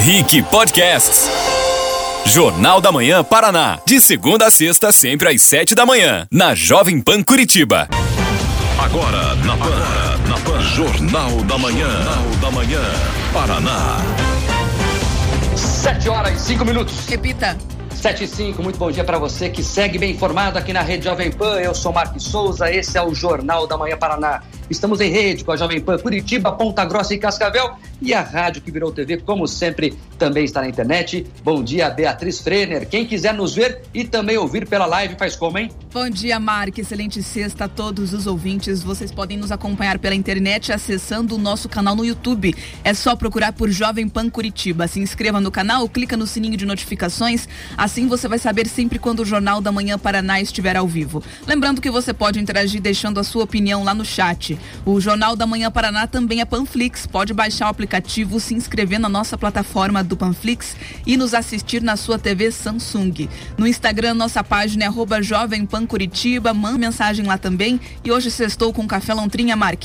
Rick Podcasts. Jornal da Manhã Paraná. De segunda a sexta, sempre às sete da manhã. Na Jovem Pan Curitiba. Agora, na Pan. Agora, na Pan. Jornal da Manhã. Jornal da Manhã. Paraná. Sete horas e cinco minutos. Repita. 7 e 5, muito bom dia para você que segue bem informado aqui na Rede Jovem Pan. Eu sou Marcos Souza, esse é o Jornal da Manhã Paraná. Estamos em rede com a Jovem Pan Curitiba, Ponta Grossa e Cascavel e a rádio que virou TV, como sempre, também está na internet. Bom dia, Beatriz Frener. Quem quiser nos ver e também ouvir pela live, faz como, hein? Bom dia, Mark. Excelente sexta a todos os ouvintes. Vocês podem nos acompanhar pela internet acessando o nosso canal no YouTube. É só procurar por Jovem Pan Curitiba. Se inscreva no canal, clica no sininho de notificações. Assim você vai saber sempre quando o Jornal da Manhã Paraná estiver ao vivo. Lembrando que você pode interagir deixando a sua opinião lá no chat. O Jornal da Manhã Paraná também é Panflix. Pode baixar o aplicativo, se inscrever na nossa plataforma do Panflix e nos assistir na sua TV Samsung. No Instagram, nossa página é arroba Jovem Pan Curitiba. Manda mensagem lá também. E hoje sextou com Café Lontrinha, Mark.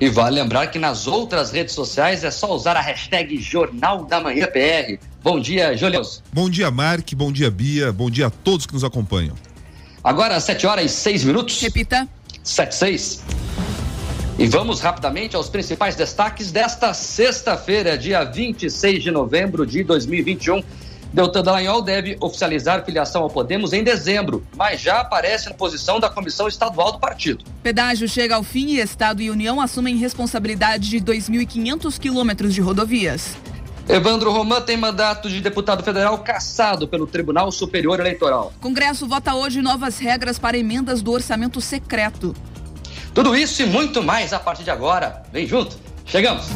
E vale lembrar que nas outras redes sociais é só usar a hashtag Jornal da Manhã PR. Bom dia, Julião. Bom dia, Mark. Bom dia, Bia. Bom dia a todos que nos acompanham. Agora, 7 horas e 6 minutos. Repita. 7 6. E vamos rapidamente aos principais destaques desta sexta-feira, dia 26 de novembro de 2021. Deltan Dallagnol deve oficializar filiação ao Podemos em dezembro, mas já aparece na posição da comissão estadual do partido. Pedágio chega ao fim e Estado e União assumem responsabilidade de 2.500 quilômetros de rodovias. Evandro Roman tem mandato de deputado federal cassado pelo Tribunal Superior Eleitoral. Congresso vota hoje novas regras para emendas do orçamento secreto. Tudo isso e muito mais a partir de agora. Vem junto, chegamos.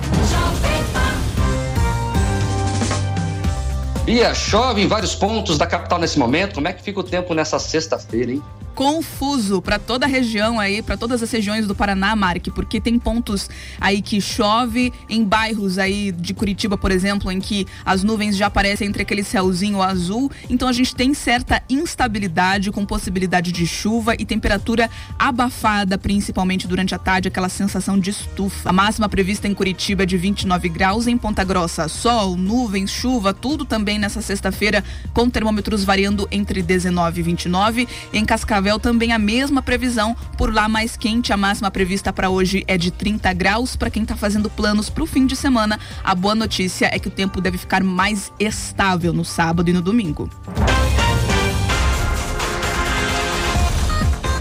Bia, chove em vários pontos da capital nesse momento. Como é que fica o tempo nessa sexta-feira, hein? confuso para toda a região aí, para todas as regiões do Paraná, Mark, porque tem pontos aí que chove, em bairros aí de Curitiba, por exemplo, em que as nuvens já aparecem entre aquele céuzinho azul. Então a gente tem certa instabilidade com possibilidade de chuva e temperatura abafada, principalmente durante a tarde, aquela sensação de estufa. A máxima prevista em Curitiba é de 29 graus, em Ponta Grossa, sol, nuvens, chuva, tudo também nessa sexta-feira, com termômetros variando entre 19 e 29. Em Cascavel Cascavel também a mesma previsão, por lá mais quente, a máxima prevista para hoje é de 30 graus. Para quem está fazendo planos para o fim de semana, a boa notícia é que o tempo deve ficar mais estável no sábado e no domingo.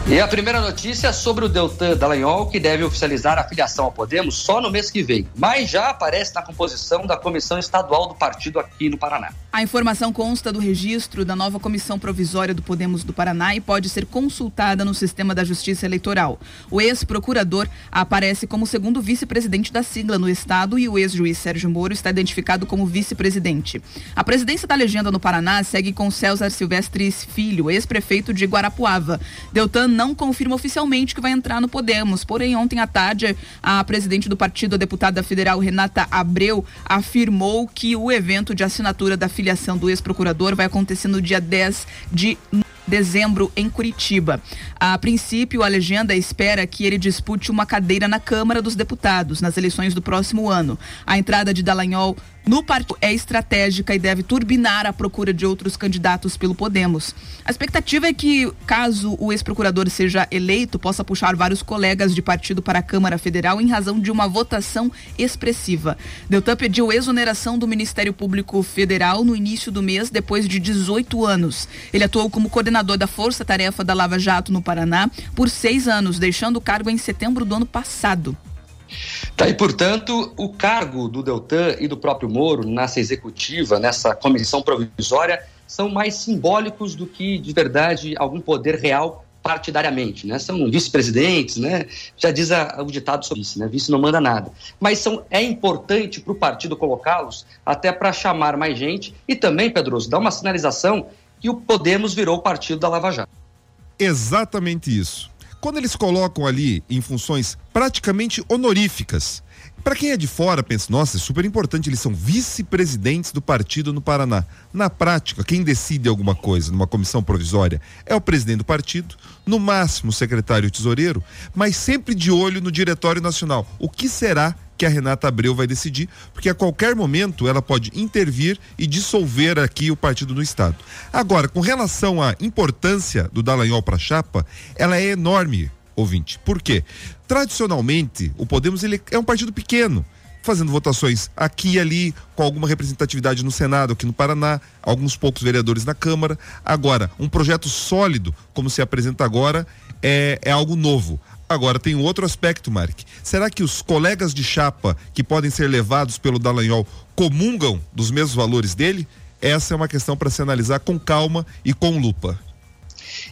E a primeira notícia é sobre o Deltan Dallagnol, que deve oficializar a filiação ao Podemos só no mês que vem, mas já aparece na composição da comissão estadual do partido aqui no Paraná. A informação consta do registro da nova comissão provisória do Podemos do Paraná e pode ser consultada no sistema da Justiça Eleitoral. O ex-procurador aparece como segundo vice-presidente da sigla no estado e o ex-juiz Sérgio Moro está identificado como vice-presidente. A presidência da legenda no Paraná segue com César Silvestres Filho, ex-prefeito de Guarapuava. Deltan não confirma oficialmente que vai entrar no Podemos. Porém, ontem à tarde, a presidente do partido, a deputada federal Renata Abreu, afirmou que o evento de assinatura da filiação do ex-procurador vai acontecer no dia 10 de dezembro em Curitiba. A princípio, a legenda espera que ele dispute uma cadeira na Câmara dos Deputados nas eleições do próximo ano. A entrada de Dallagnol no partido é estratégica e deve turbinar a procura de outros candidatos pelo Podemos. A expectativa é que, caso o ex-procurador seja eleito, possa puxar vários colegas de partido para a Câmara Federal em razão de uma votação expressiva. Deltan pediu exoneração do Ministério Público Federal no início do mês, depois de 18 anos. Ele atuou como coordenador da Força Tarefa da Lava Jato no Paraná por seis anos, deixando o cargo em setembro do ano passado. Tá, e portanto, o cargo do Deltan e do próprio Moro nessa executiva, nessa comissão provisória, são mais simbólicos do que de verdade algum poder real partidariamente, né? São vice-presidentes, né? Já diz a, o ditado sobre isso, né? Vice não manda nada. Mas são, é importante para o partido colocá-los até para chamar mais gente e também, Pedroso, dar uma sinalização que o Podemos virou o partido da Lava Jato. Exatamente isso. Quando eles colocam ali em funções praticamente honoríficas, Para quem é de fora, pensa, nossa, é super importante, eles são vice-presidentes do partido no Paraná. Na prática, quem decide alguma coisa numa comissão provisória é o presidente do partido, no máximo o secretário tesoureiro, mas sempre de olho no Diretório Nacional. O que será que a Renata Abreu vai decidir? Porque a qualquer momento ela pode intervir e dissolver aqui o partido no Estado. Agora, com relação à importância do Dallagnol para a chapa, ela é enorme ouvinte. Por quê? Tradicionalmente, o Podemos ele é um partido pequeno, fazendo votações aqui e ali, com alguma representatividade no Senado, aqui no Paraná, alguns poucos vereadores na Câmara. Agora, um projeto sólido, como se apresenta agora, é, é algo novo. Agora, tem um outro aspecto, Mark. Será que os colegas de chapa que podem ser levados pelo Dallagnol comungam dos mesmos valores dele? Essa é uma questão para se analisar com calma e com lupa.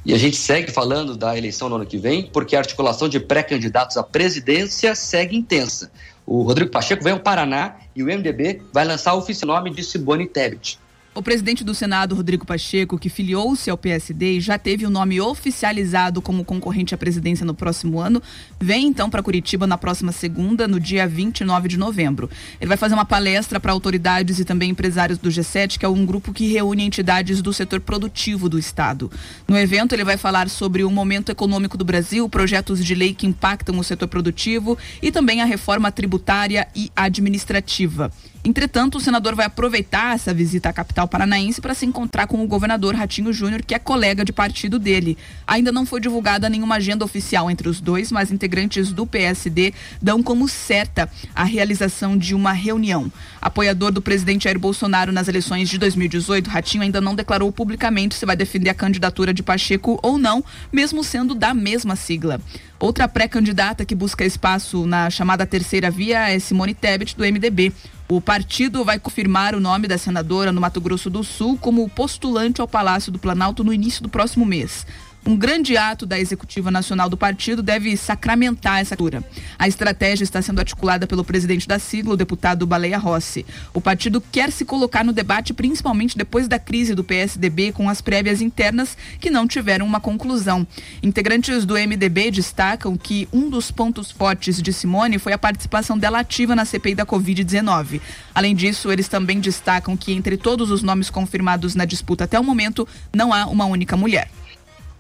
E a gente segue falando da eleição no ano que vem, porque a articulação de pré-candidatos à presidência segue intensa. O Rodrigo Pacheco vem ao Paraná e o MDB vai lançar o oficial nome de Simone Tebet. O presidente do Senado, Rodrigo Pacheco, que filiou-se ao PSD e já teve o nome oficializado como concorrente à presidência no próximo ano, vem então para Curitiba na próxima segunda, no dia 29 de novembro. Ele vai fazer uma palestra para autoridades e também empresários do G7, que é um grupo que reúne entidades do setor produtivo do Estado. No evento, ele vai falar sobre o momento econômico do Brasil, projetos de lei que impactam o setor produtivo e também a reforma tributária e administrativa. Entretanto, o senador vai aproveitar essa visita à capital paranaense para se encontrar com o governador Ratinho Júnior, que é colega de partido dele. Ainda não foi divulgada nenhuma agenda oficial entre os dois, mas integrantes do PSD dão como certa a realização de uma reunião. Apoiador do presidente Jair Bolsonaro nas eleições de 2018, Ratinho ainda não declarou publicamente se vai defender a candidatura de Pacheco ou não, mesmo sendo da mesma sigla. Outra pré-candidata que busca espaço na chamada terceira via é Simone Tebet, do MDB. O partido vai confirmar o nome da senadora no Mato Grosso do Sul como postulante ao Palácio do Planalto no início do próximo mês. Um grande ato da executiva nacional do partido deve sacramentar essa cultura. A estratégia está sendo articulada pelo presidente da sigla, o deputado Baleia Rossi. O partido quer se colocar no debate, principalmente depois da crise do PSDB com as prévias internas que não tiveram uma conclusão. Integrantes do MDB destacam que um dos pontos fortes de Simone foi a participação dela ativa na CPI da Covid-19. Além disso, eles também destacam que entre todos os nomes confirmados na disputa até o momento, não há uma única mulher.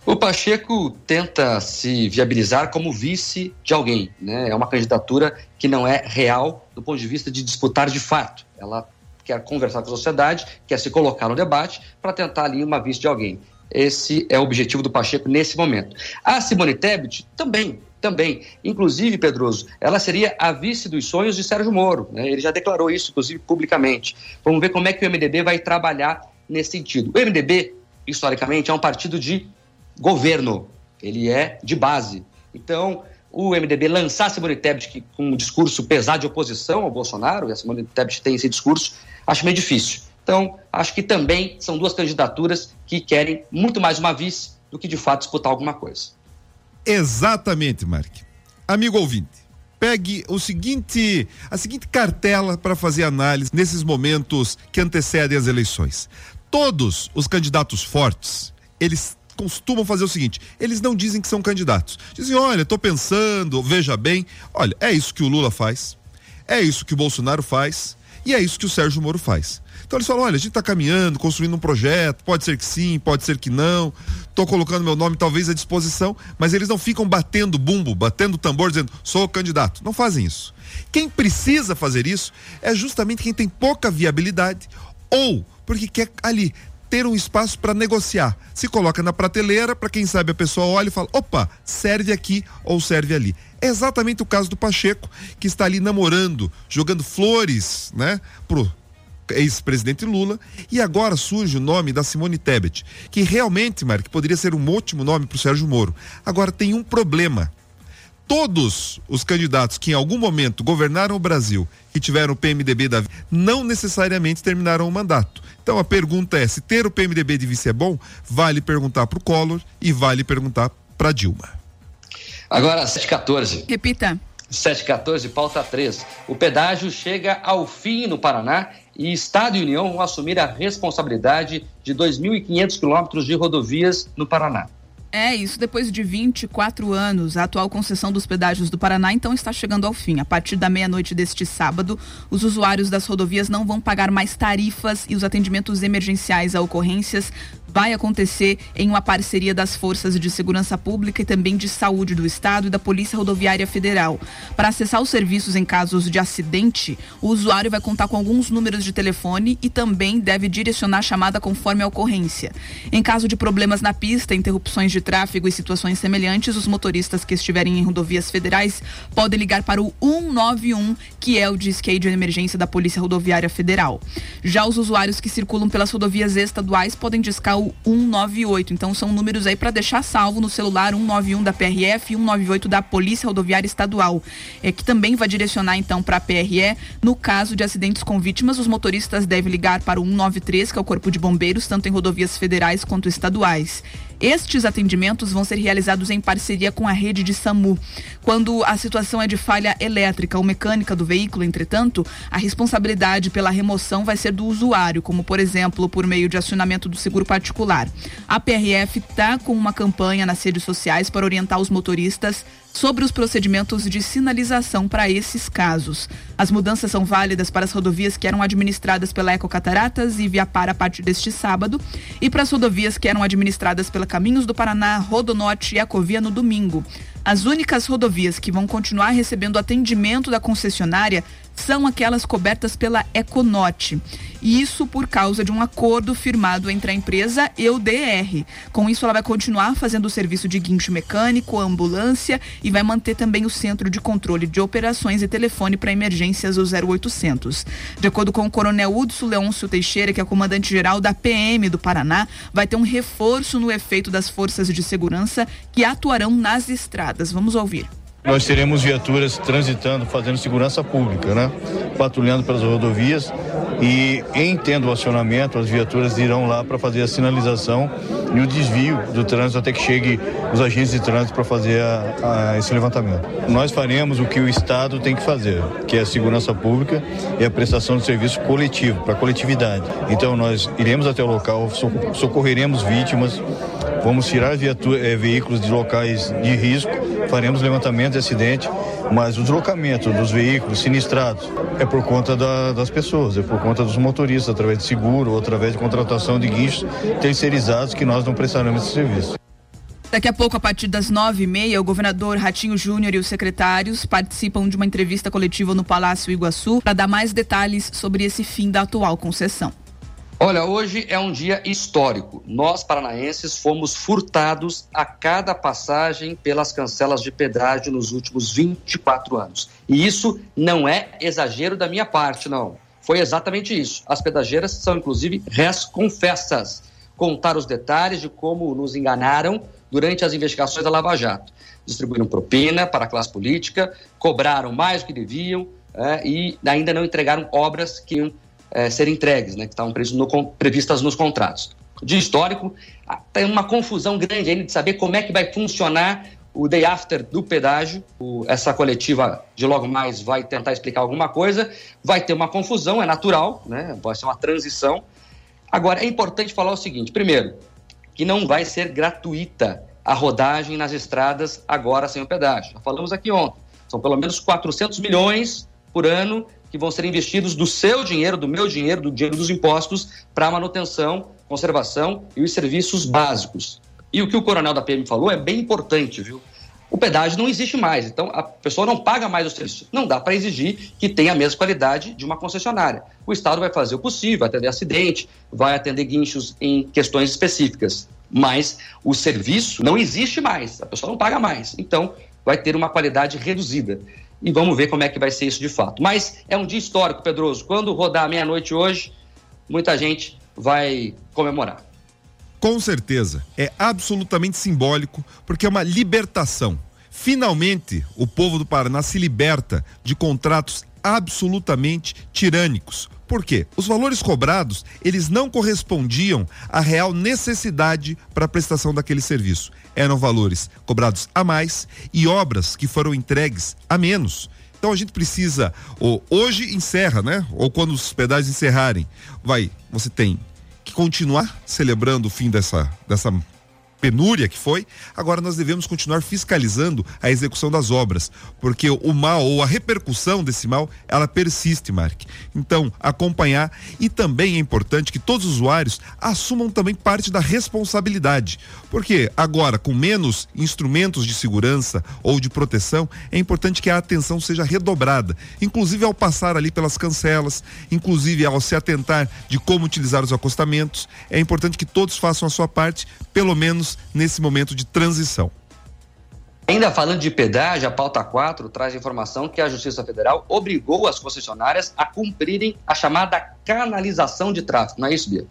O Pacheco tenta se viabilizar como vice de alguém, né? É uma candidatura que não é real do ponto de vista de disputar de fato. Ela quer conversar com a sociedade, quer se colocar no debate para tentar ali uma vice de alguém. Esse é o objetivo do Pacheco nesse momento. A Simone Tebet também, também. Inclusive, Pedroso, ela seria a vice dos sonhos de Sérgio Moro. Né? Ele já declarou isso, inclusive, publicamente. Vamos ver como é que o MDB vai trabalhar nesse sentido. O MDB, historicamente, é um partido de governo, ele é de base. Então, o MDB lançar Simone Tebet com um discurso pesado de oposição ao Bolsonaro, e a Simone Tebet tem esse discurso, acho meio difícil. Então, acho que também são duas candidaturas que querem muito mais uma vice do que de fato disputar alguma coisa. Exatamente, Mark. Amigo ouvinte, pegue o seguinte, a seguinte cartela para fazer análise nesses momentos que antecedem as eleições. Todos os candidatos fortes, eles costumam fazer o seguinte: eles não dizem que são candidatos. Dizem, olha, estou pensando, veja bem. Olha, é isso que o Lula faz, é isso que o Bolsonaro faz e é isso que o Sérgio Moro faz. Então eles falam: olha, a gente está caminhando, construindo um projeto, pode ser que sim, pode ser que não, estou colocando meu nome talvez à disposição, mas eles não ficam batendo bumbo, batendo tambor, dizendo sou candidato. Não fazem isso. Quem precisa fazer isso é justamente quem tem pouca viabilidade ou porque quer ali ter um espaço para negociar. Se coloca na prateleira para quem sabe a pessoa olha e fala: opa, serve aqui ou serve ali. É exatamente o caso do Pacheco, que está ali namorando, jogando flores, né, pro ex-presidente Lula, e agora surge o nome da Simone Tebet, que realmente, Mark, poderia ser um ótimo nome para o Sérgio Moro. Agora tem um problema todos os candidatos que em algum momento governaram o Brasil e tiveram o PMDB da não necessariamente terminaram o mandato. Então a pergunta é: se ter o PMDB de vice é bom, vale perguntar para o Collor e vale perguntar para Dilma. Agora, 714. Repita. 714, pauta 3. O pedágio chega ao fim no Paraná e Estado e União vão assumir a responsabilidade de 2.500 quilômetros de rodovias no Paraná. É, isso depois de 24 anos. A atual concessão dos pedágios do Paraná então está chegando ao fim. A partir da meia-noite deste sábado, os usuários das rodovias não vão pagar mais tarifas e os atendimentos emergenciais a ocorrências vai acontecer em uma parceria das Forças de Segurança Pública e também de Saúde do Estado e da Polícia Rodoviária Federal. Para acessar os serviços em casos de acidente, o usuário vai contar com alguns números de telefone e também deve direcionar a chamada conforme a ocorrência. Em caso de problemas na pista, interrupções de tráfego e situações semelhantes, os motoristas que estiverem em rodovias federais podem ligar para o 191, que é o disque de emergência da Polícia Rodoviária Federal. Já os usuários que circulam pelas rodovias estaduais podem discar o 198. Então são números aí para deixar salvo no celular 191 da PRF e 198 da Polícia Rodoviária Estadual, é que também vai direcionar então para a PRE. No caso de acidentes com vítimas, os motoristas devem ligar para o 193, que é o Corpo de Bombeiros, tanto em rodovias federais quanto estaduais. Estes atendimentos vão ser realizados em parceria com a rede de SAMU. Quando a situação é de falha elétrica ou mecânica do veículo, entretanto, a responsabilidade pela remoção vai ser do usuário, como por exemplo, por meio de acionamento do seguro particular. A PRF está com uma campanha nas redes sociais para orientar os motoristas sobre os procedimentos de sinalização para esses casos. As mudanças são válidas para as rodovias que eram administradas pela Ecocataratas e Viapar a partir deste sábado e para as rodovias que eram administradas pela Caminhos do Paraná, Rodonorte e Ecovia no domingo. As únicas rodovias que vão continuar recebendo atendimento da concessionária são aquelas cobertas pela Econote. Isso por causa de um acordo firmado entre a empresa e o DR. Com isso, ela vai continuar fazendo o serviço de guincho mecânico, ambulância e vai manter também o centro de controle de operações e telefone para emergências o 0800. De acordo com o coronel Hudson Leôncio Teixeira, que é comandante-geral da PM do Paraná, vai ter um reforço no efeito das forças de segurança que atuarão nas estradas. Vamos ouvir. Nós teremos viaturas transitando, fazendo segurança pública, né? Patrulhando pelas rodovias e em tendo o acionamento, as viaturas irão lá para fazer a sinalização e o desvio do trânsito até que chegue os agentes de trânsito para fazer a, a, esse levantamento. Nós faremos o que o Estado tem que fazer, que é a segurança pública e a prestação de serviço coletivo, para a coletividade. Então nós iremos até o local, socorreremos vítimas, vamos tirar viatura, é, veículos de locais de risco, faremos levantamento de acidente, mas o deslocamento dos veículos sinistrados é por conta da, das pessoas, é por conta dos motoristas, através de seguro ou através de contratação de guinchos terceirizados que nós não prestaremos esse serviço. Daqui a pouco, a partir das nove e meia, o governador Ratinho Júnior e os secretários participam de uma entrevista coletiva no Palácio Iguaçu para dar mais detalhes sobre esse fim da atual concessão. Olha, hoje é um dia histórico. Nós, paranaenses, fomos furtados a cada passagem pelas cancelas de pedágio nos últimos 24 anos. E isso não é exagero da minha parte, não. Foi exatamente isso. As pedageiras são, inclusive, res confessas. Contar os detalhes de como nos enganaram durante as investigações da Lava Jato. Distribuíram propina para a classe política, cobraram mais do que deviam é, e ainda não entregaram obras que iam é, serem entregues, né, que estavam no, previstas nos contratos. De histórico, tem uma confusão grande ainda de saber como é que vai funcionar o day after do pedágio. O, essa coletiva de logo mais vai tentar explicar alguma coisa. Vai ter uma confusão, é natural, né? vai ser uma transição. Agora, é importante falar o seguinte: primeiro, que não vai ser gratuita a rodagem nas estradas agora sem o pedágio. Já falamos aqui ontem. São pelo menos 400 milhões por ano que vão ser investidos do seu dinheiro, do meu dinheiro, do dinheiro dos impostos, para manutenção, conservação e os serviços básicos. E o que o coronel da PM falou é bem importante, viu? O pedágio não existe mais, então a pessoa não paga mais o serviço. Não dá para exigir que tenha a mesma qualidade de uma concessionária. O Estado vai fazer o possível, vai atender acidente, vai atender guinchos em questões específicas. Mas o serviço não existe mais, a pessoa não paga mais. Então, vai ter uma qualidade reduzida e vamos ver como é que vai ser isso de fato. Mas é um dia histórico, Pedroso. Quando rodar meia-noite hoje, muita gente vai comemorar. Com certeza, é absolutamente simbólico, porque é uma libertação. Finalmente, o povo do Paraná se liberta de contratos absolutamente tirânicos, por quê? Os valores cobrados, eles não correspondiam à real necessidade para a prestação daquele serviço. Eram valores cobrados a mais e obras que foram entregues a menos. Então a gente precisa, ou hoje encerra, né? Ou quando os pedágios encerrarem, vai, você tem que continuar celebrando o fim dessa, dessa penúria que foi, agora nós devemos continuar fiscalizando a execução das obras, porque o mal ou a repercussão desse mal, ela persiste, Mark. Então, acompanhar e também é importante que todos os usuários assumam também parte da responsabilidade, porque agora com menos instrumentos de segurança ou de proteção, é importante que a atenção seja redobrada, inclusive ao passar ali pelas cancelas, inclusive ao se atentar de como utilizar os acostamentos, é importante que todos façam a sua parte, pelo menos nesse momento de transição. Ainda falando de pedágio, a pauta 4 traz informação que a Justiça Federal obrigou as concessionárias a cumprirem a chamada canalização de tráfego. Não é isso, Bia?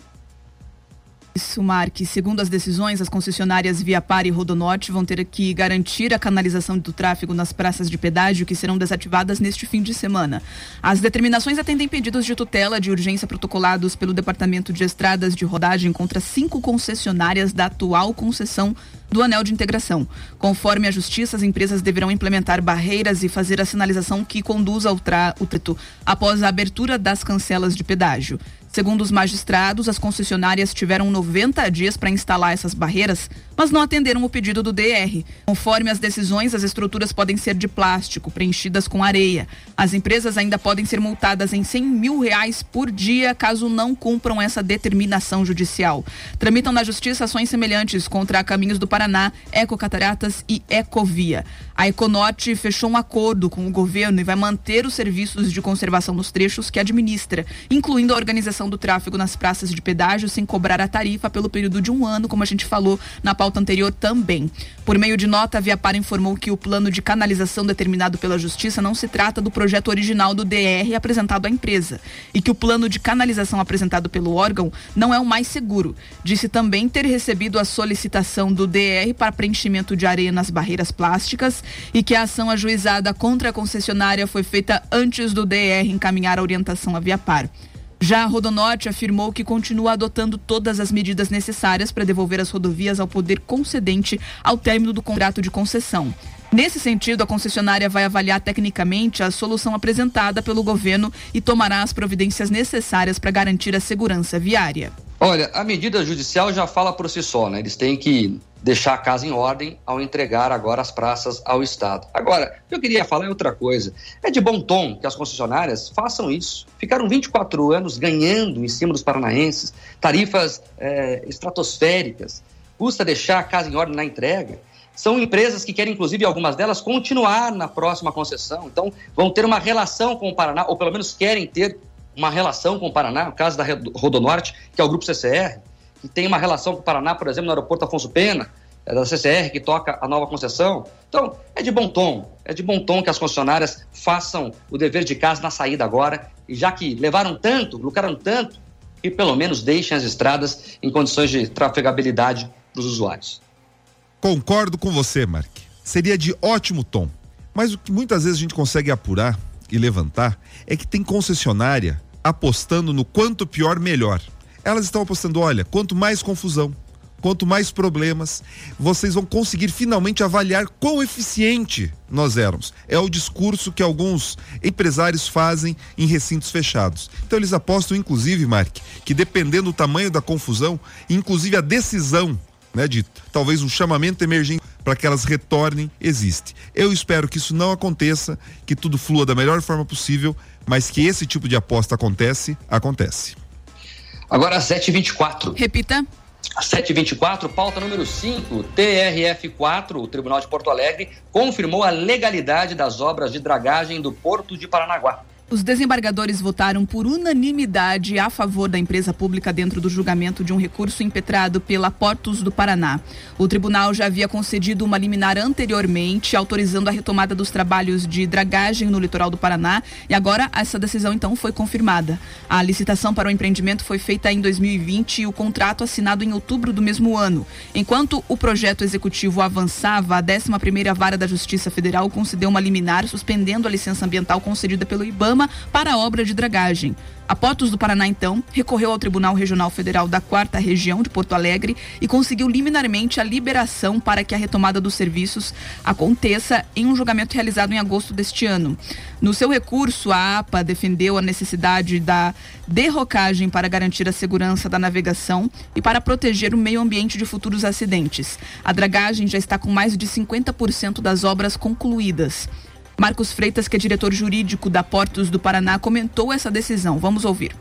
Isso, Marque. Segundo as decisões, as concessionárias Via Par e Rodonorte vão ter que garantir a canalização do tráfego nas praças de pedágio que serão desativadas neste fim de semana. As determinações atendem pedidos de tutela de urgência protocolados pelo Departamento de Estradas de Rodagem contra cinco concessionárias da atual concessão do anel de integração. Conforme a justiça, as empresas deverão implementar barreiras e fazer a sinalização que conduza ao trânsito após a abertura das cancelas de pedágio. Segundo os magistrados, as concessionárias tiveram 90 dias para instalar essas barreiras, mas não atenderam o pedido do DR. Conforme as decisões, as estruturas podem ser de plástico, preenchidas com areia. As empresas ainda podem ser multadas em 100 mil reais por dia caso não cumpram essa determinação judicial. Tramitam na justiça ações semelhantes contra Caminhos do Paraná, Ecocataratas e Ecovia. A Econorte fechou um acordo com o governo e vai manter os serviços de conservação nos trechos que administra, incluindo a organização do tráfego nas praças de pedágio sem cobrar a tarifa pelo período de um ano, como a gente falou na pauta anterior também. Por meio de nota, a Viapar informou que o plano de canalização determinado pela Justiça não se trata do projeto original do DR apresentado à empresa e que o plano de canalização apresentado pelo órgão não é o mais seguro. Disse também ter recebido a solicitação do DR para preenchimento de areia nas barreiras plásticas e que a ação ajuizada contra a concessionária foi feita antes do DR encaminhar a orientação à Viapar. Já a Rodonorte afirmou que continua adotando todas as medidas necessárias para devolver as rodovias ao poder concedente ao término do contrato de concessão. Nesse sentido, a concessionária vai avaliar tecnicamente a solução apresentada pelo governo e tomará as providências necessárias para garantir a segurança viária. Olha, a medida judicial já fala por si só, né? Eles têm que deixar a casa em ordem ao entregar agora as praças ao Estado. Agora, eu queria falar é outra coisa. É de bom tom que as concessionárias façam isso. Ficaram 24 anos ganhando em cima dos paranaenses, tarifas é, estratosféricas. Custa deixar a casa em ordem na entrega. São empresas que querem, inclusive, algumas delas, continuar na próxima concessão. Então, vão ter uma relação com o Paraná, ou pelo menos querem ter uma relação com o Paraná, o caso da Rodonorte, que é o Grupo CCR, que tem uma relação com o Paraná, por exemplo, no aeroporto Afonso Pena, é da CCR, que toca a nova concessão. Então, é de bom tom, é de bom tom que as concessionárias façam o dever de casa na saída agora, e já que levaram tanto, lucraram tanto, que pelo menos deixem as estradas em condições de trafegabilidade para os usuários. Concordo com você, Mark. Seria de ótimo tom. Mas o que muitas vezes a gente consegue apurar e levantar é que tem concessionária apostando no quanto pior, melhor. Elas estão apostando, olha, quanto mais confusão, quanto mais problemas, vocês vão conseguir finalmente avaliar quão eficiente nós éramos. É o discurso que alguns empresários fazem em recintos fechados. Então eles apostam, inclusive, Mark, que dependendo do tamanho da confusão, inclusive a decisão né, de talvez um chamamento emergente para que elas retornem, existe. Eu espero que isso não aconteça, que tudo flua da melhor forma possível, mas que esse tipo de aposta acontece, acontece. Agora às 7h24. Repita. Às 7h24, pauta número 5, TRF4, o Tribunal de Porto Alegre, confirmou a legalidade das obras de dragagem do Porto de Paranaguá. Os desembargadores votaram por unanimidade a favor da empresa pública dentro do julgamento de um recurso impetrado pela Portos do Paraná. O tribunal já havia concedido uma liminar anteriormente, autorizando a retomada dos trabalhos de dragagem no litoral do Paraná, e agora essa decisão então foi confirmada. A licitação para o empreendimento foi feita em 2020 e o contrato assinado em outubro do mesmo ano. Enquanto o projeto executivo avançava, a 11ª Vara da Justiça Federal concedeu uma liminar suspendendo a licença ambiental concedida pelo IBAMA cronograma para a obra de dragagem. A Portos do Paraná, então, recorreu ao Tribunal Regional Federal da Quarta Região de Porto Alegre e conseguiu liminarmente a liberação para que a retomada dos serviços aconteça em um julgamento realizado em agosto deste ano. No seu recurso, a APA defendeu a necessidade da derrocagem para garantir a segurança da navegação e para proteger o meio ambiente de futuros acidentes. A dragagem já está com mais de 50% das obras concluídas. Marcos Freitas, que é diretor jurídico da Portos do Paraná, comentou essa decisão. Vamos ouvir.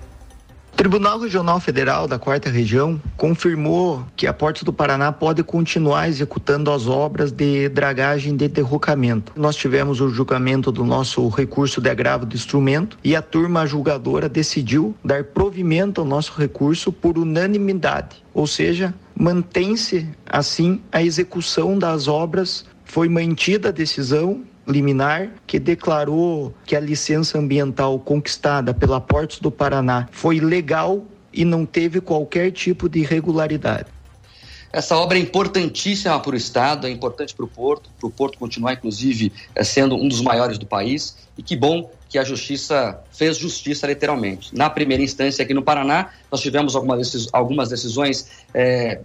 O Tribunal Regional Federal da Quarta Região confirmou que a Portos do Paraná pode continuar executando as obras de dragagem de derrocamento. Nós tivemos o julgamento do nosso recurso de agravo do instrumento e a turma julgadora decidiu dar provimento ao nosso recurso por unanimidade, ou seja, mantém-se assim a execução das obras. Foi mantida a decisão liminar que declarou que a licença ambiental conquistada pela Portos do Paraná foi legal e não teve qualquer tipo de irregularidade. Essa obra é importantíssima para o Estado, é importante para o Porto, para o Porto continuar, inclusive, eh, sendo um dos maiores do país. E que bom que a Justiça fez justiça, literalmente. Na primeira instância, aqui no Paraná, nós tivemos algumas decisões é,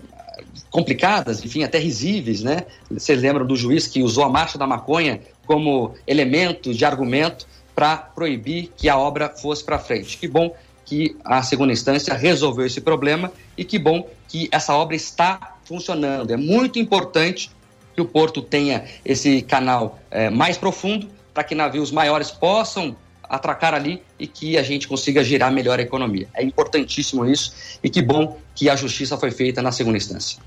complicadas, enfim, até risíveis, né? Vocês lembram do juiz que usou a marcha da maconha como elemento de argumento para proibir que a obra fosse para frente. Que bom que a segunda instância resolveu esse problema e que bom que essa obra está funcionando. É muito importante que o porto tenha esse canal é, mais profundo para que navios maiores possam atracar ali e que a gente consiga girar melhor a economia. É importantíssimo isso e que bom que a justiça foi feita na segunda instância.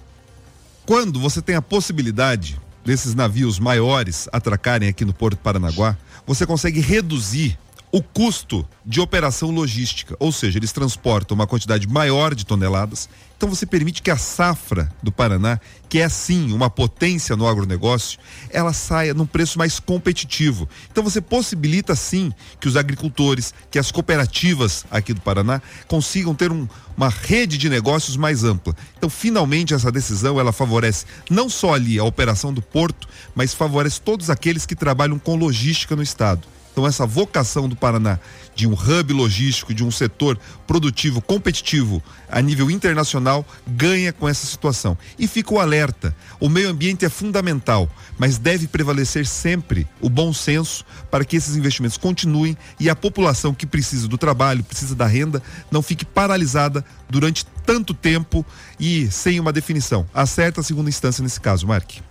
Quando você tem a possibilidade desses navios maiores atracarem aqui no Porto Paranaguá, você consegue reduzir o custo de operação logística, ou seja, eles transportam uma quantidade maior de toneladas. Então você permite que a safra do Paraná, que é sim uma potência no agronegócio, ela saia num preço mais competitivo. Então você possibilita sim que os agricultores, que as cooperativas aqui do Paraná consigam ter um, uma rede de negócios mais ampla. Então finalmente essa decisão ela favorece não só ali a operação do porto, mas favorece todos aqueles que trabalham com logística no estado. Então, essa vocação do Paraná de um hub logístico, de um setor produtivo competitivo a nível internacional, ganha com essa situação. E fica o alerta: o meio ambiente é fundamental, mas deve prevalecer sempre o bom senso para que esses investimentos continuem e a população que precisa do trabalho, precisa da renda, não fique paralisada durante tanto tempo e sem uma definição. Acerta a segunda instância nesse caso, Mark.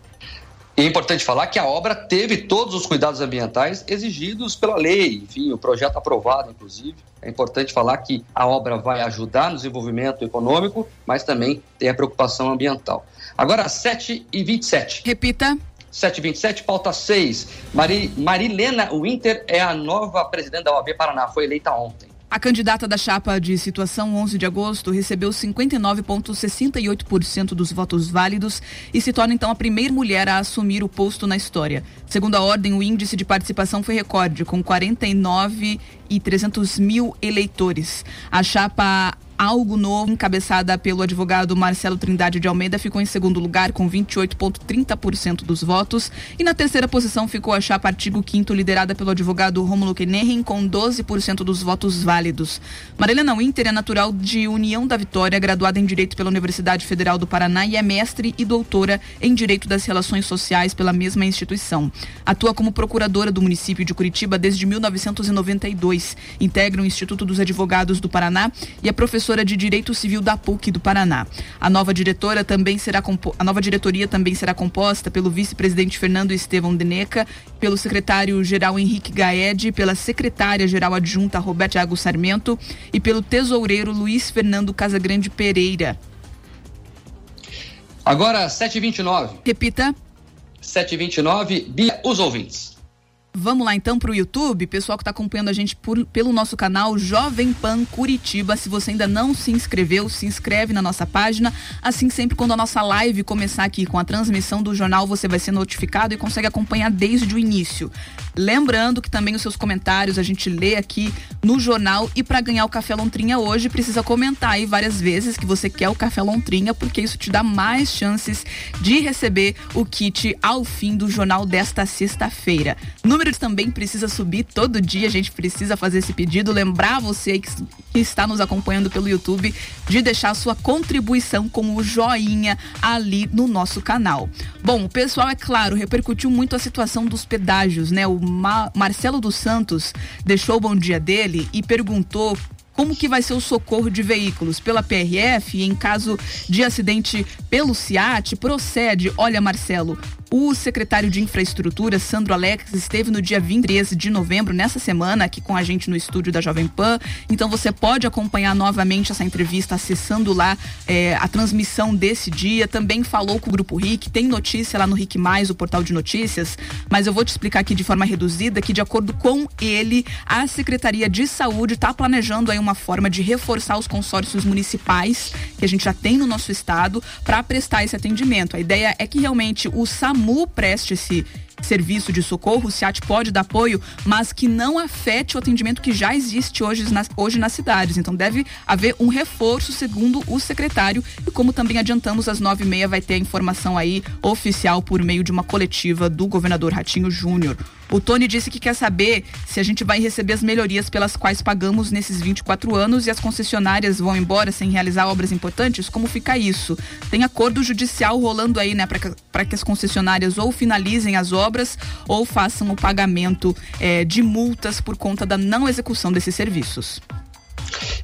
E é importante falar que a obra teve todos os cuidados ambientais exigidos pela lei, enfim, o projeto aprovado, inclusive. É importante falar que a obra vai ajudar no desenvolvimento econômico, mas também tem a preocupação ambiental. Agora, 7 e 27. Repita. 727, pauta 6. Mari, Marilena Winter é a nova presidente da OAB Paraná, foi eleita ontem. A candidata da chapa de situação 11 de agosto recebeu 59,68% dos votos válidos e se torna então a primeira mulher a assumir o posto na história. Segundo a ordem, o índice de participação foi recorde, com 49 e 300 mil eleitores. A chapa Algo Novo, encabeçada pelo advogado Marcelo Trindade de Almeida, ficou em segundo lugar com 28,30% dos votos. E na terceira posição ficou a chapa Artigo 5 liderada pelo advogado Romulo Kenerrin, com 12% dos votos válidos. Marilena Winter é natural de União da Vitória, graduada em Direito pela Universidade Federal do Paraná e é mestre e doutora em Direito das Relações Sociais pela mesma instituição. Atua como procuradora do município de Curitiba desde 1992, integra o Instituto dos Advogados do Paraná e é professora professora de Direito Civil da PUC do Paraná. A nova diretora também será a nova diretoria também será composta pelo vice-presidente Fernando Estevão Deneca, pelo secretário-geral Henrique Gaed, pela secretária-geral adjunta Roberto Thiago Sarmento e pelo tesoureiro Luiz Fernando Casagrande Pereira. Agora, 7h29. Repita. 7h29, Bia, os ouvintes. Vamos lá então para o YouTube, pessoal que está acompanhando a gente por, pelo nosso canal Jovem Pan Curitiba. Se você ainda não se inscreveu, se inscreve na nossa página. Assim, sempre quando a nossa live começar aqui com a transmissão do jornal, você vai ser notificado e consegue acompanhar desde o início. Lembrando que também os seus comentários a gente lê aqui no jornal e para ganhar o café Lontrinha hoje precisa comentar aí várias vezes que você quer o café Lontrinha, porque isso te dá mais chances de receber o kit ao fim do jornal desta sexta-feira. Número número também precisa subir todo dia, a gente precisa fazer esse pedido. Lembrar você que, que está nos acompanhando pelo YouTube de deixar sua contribuição com o joinha ali no nosso canal. Bom, o pessoal, é claro, repercutiu muito a situação dos pedágios, né? O Ma Marcelo dos Santos deixou o bom dia dele e perguntou como que vai ser o socorro de veículos pela PRF em caso de acidente pelo CIAT? Procede, olha Marcelo, o secretário de Infraestrutura, Sandro Alex, esteve no dia 23 de novembro, nessa semana, aqui com a gente no estúdio da Jovem Pan. Então você pode acompanhar novamente essa entrevista acessando lá é, a transmissão desse dia. Também falou com o Grupo RIC, tem notícia lá no RIC Mais, o portal de notícias, mas eu vou te explicar aqui de forma reduzida que, de acordo com ele, a Secretaria de Saúde está planejando aí uma forma de reforçar os consórcios municipais que a gente já tem no nosso estado para prestar esse atendimento. A ideia é que realmente o SAMU preste esse serviço de socorro, o SEAT pode dar apoio, mas que não afete o atendimento que já existe hoje nas, hoje nas cidades. Então deve haver um reforço, segundo o secretário, e como também adiantamos, às nove e meia vai ter a informação aí oficial por meio de uma coletiva do governador Ratinho Júnior. O Tony disse que quer saber se a gente vai receber as melhorias pelas quais pagamos nesses 24 anos e as concessionárias vão embora sem realizar obras importantes. Como fica isso? Tem acordo judicial rolando aí, né, para que, que as concessionárias ou finalizem as obras ou façam o pagamento é, de multas por conta da não execução desses serviços.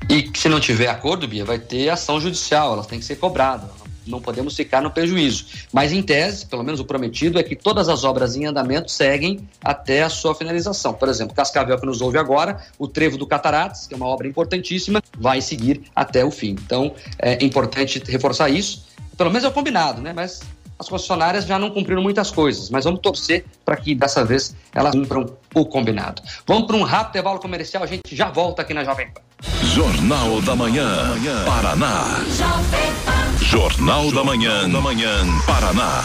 E se não tiver acordo, Bia, vai ter ação judicial, elas têm que ser cobradas não podemos ficar no prejuízo. Mas, em tese, pelo menos o prometido é que todas as obras em andamento seguem até a sua finalização. Por exemplo, Cascavel, que nos ouve agora, o Trevo do Cataratas, que é uma obra importantíssima, vai seguir até o fim. Então, é importante reforçar isso. Pelo menos é o combinado, né? Mas as concessionárias já não cumpriram muitas coisas, mas vamos torcer para que dessa vez elas cumpram o combinado. Vamos para um rápido intervalo comercial, a gente já volta aqui na Jovem Pan. Jornal da Manhã, Paraná. Jornal da Manhã, da Manhã, Paraná.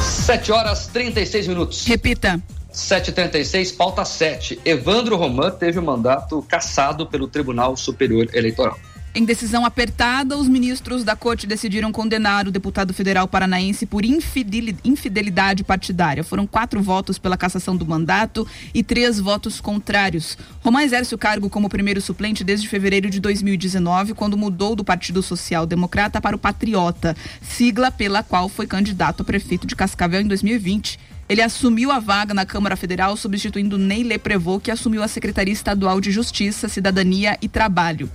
7 horas 36 minutos. Repita. 7h36, pauta 7. Evandro Roman teve o mandato cassado pelo Tribunal Superior Eleitoral. Em decisão apertada, os ministros da corte decidiram condenar o deputado federal paranaense por infidelidade partidária. Foram quatro votos pela cassação do mandato e três votos contrários. Romão exerce o cargo como primeiro suplente desde fevereiro de 2019, quando mudou do Partido Social Democrata para o Patriota, sigla pela qual foi candidato a prefeito de Cascavel em 2020. Ele assumiu a vaga na Câmara Federal, substituindo Ney Leprevô, que assumiu a Secretaria Estadual de Justiça, Cidadania e Trabalho.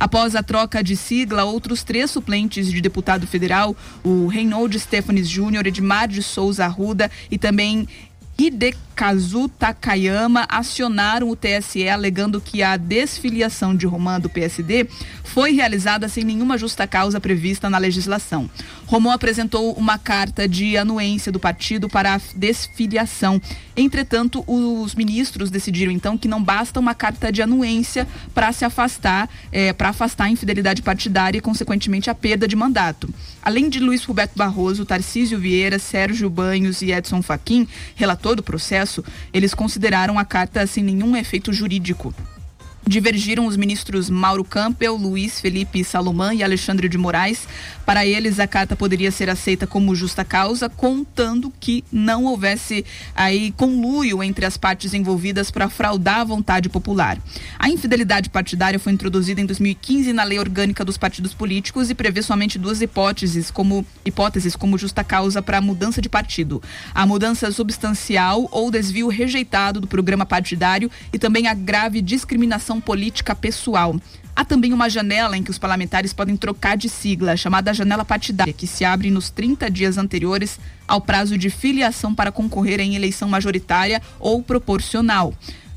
Após a troca de sigla, outros três suplentes de deputado federal, o Reinaldo Stefanes Júnior, Edmar de Souza Arruda e também Hidekazu Takayama acionaram o TSE alegando que a desfiliação de Romã do PSD foi realizada sem nenhuma justa causa prevista na legislação. Romão apresentou uma carta de anuência do partido para a desfiliação. Entretanto, os ministros decidiram então que não basta uma carta de anuência para se afastar, é, para afastar a infidelidade partidária e, consequentemente, a perda de mandato. Além de Luiz Roberto Barroso, Tarcísio Vieira, Sérgio Banhos e Edson Fachin, relator do processo, eles consideraram a carta sem nenhum efeito jurídico. Divergiram os ministros Mauro Campbell, Luiz Felipe Salomão e Alexandre de Moraes. Para eles, a carta poderia ser aceita como justa causa, contando que não houvesse aí conluio entre as partes envolvidas para fraudar a vontade popular. A infidelidade partidária foi introduzida em 2015 na Lei Orgânica dos Partidos Políticos e prevê somente duas hipóteses como hipóteses como justa causa para a mudança de partido: a mudança substancial ou desvio rejeitado do programa partidário e também a grave discriminação política pessoal. Há também uma janela em que os parlamentares podem trocar de sigla, chamada janela partidária, que se abre nos 30 dias anteriores ao prazo de filiação para concorrer em eleição majoritária ou proporcional.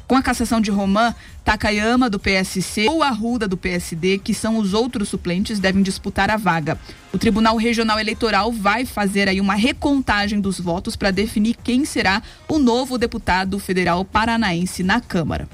Com a cassação de Romã, Takayama do PSC ou Arruda do PSD, que são os outros suplentes, devem disputar a vaga. O Tribunal Regional Eleitoral vai fazer aí uma recontagem dos votos para definir quem será o novo deputado federal paranaense na Câmara.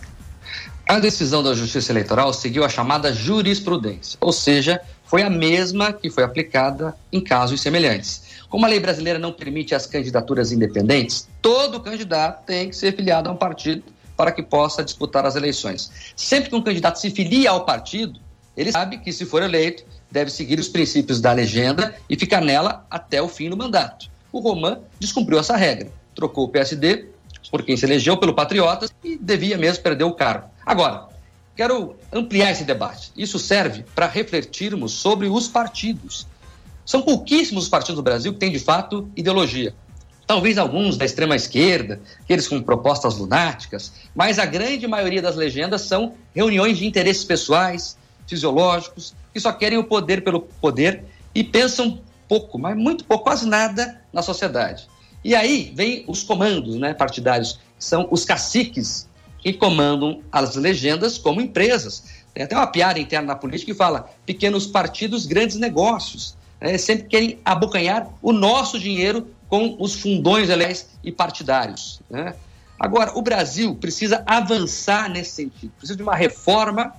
A decisão da Justiça Eleitoral seguiu a chamada jurisprudência, ou seja, foi a mesma que foi aplicada em casos semelhantes. Como a lei brasileira não permite as candidaturas independentes, todo candidato tem que ser filiado a um partido para que possa disputar as eleições. Sempre que um candidato se filia ao partido, ele sabe que, se for eleito, deve seguir os princípios da legenda e ficar nela até o fim do mandato. o Roman descumpriu essa regra. Trocou o PSD por quem se elegeu pelo Patriotas e devia mesmo perder o cargo. Agora, quero ampliar esse debate. Isso serve para refletirmos sobre os partidos. São pouquíssimos os partidos do Brasil que têm, de fato, ideologia. Talvez alguns da extrema esquerda, aqueles com propostas lunáticas, mas a grande maioria das legendas são reuniões de interesses pessoais, fisiológicos, que só querem o poder pelo poder e pensam pouco, mas muito pouco, quase nada na sociedade. E aí vem os comandos né, partidários, são os caciques que comandam as legendas como empresas. Tem até uma piada interna na política que fala pequenos partidos, grandes negócios. Né, sempre querem abocanhar o nosso dinheiro com os fundões eleitorais e partidários. Né? Agora, o Brasil precisa avançar nesse sentido. Precisa de uma reforma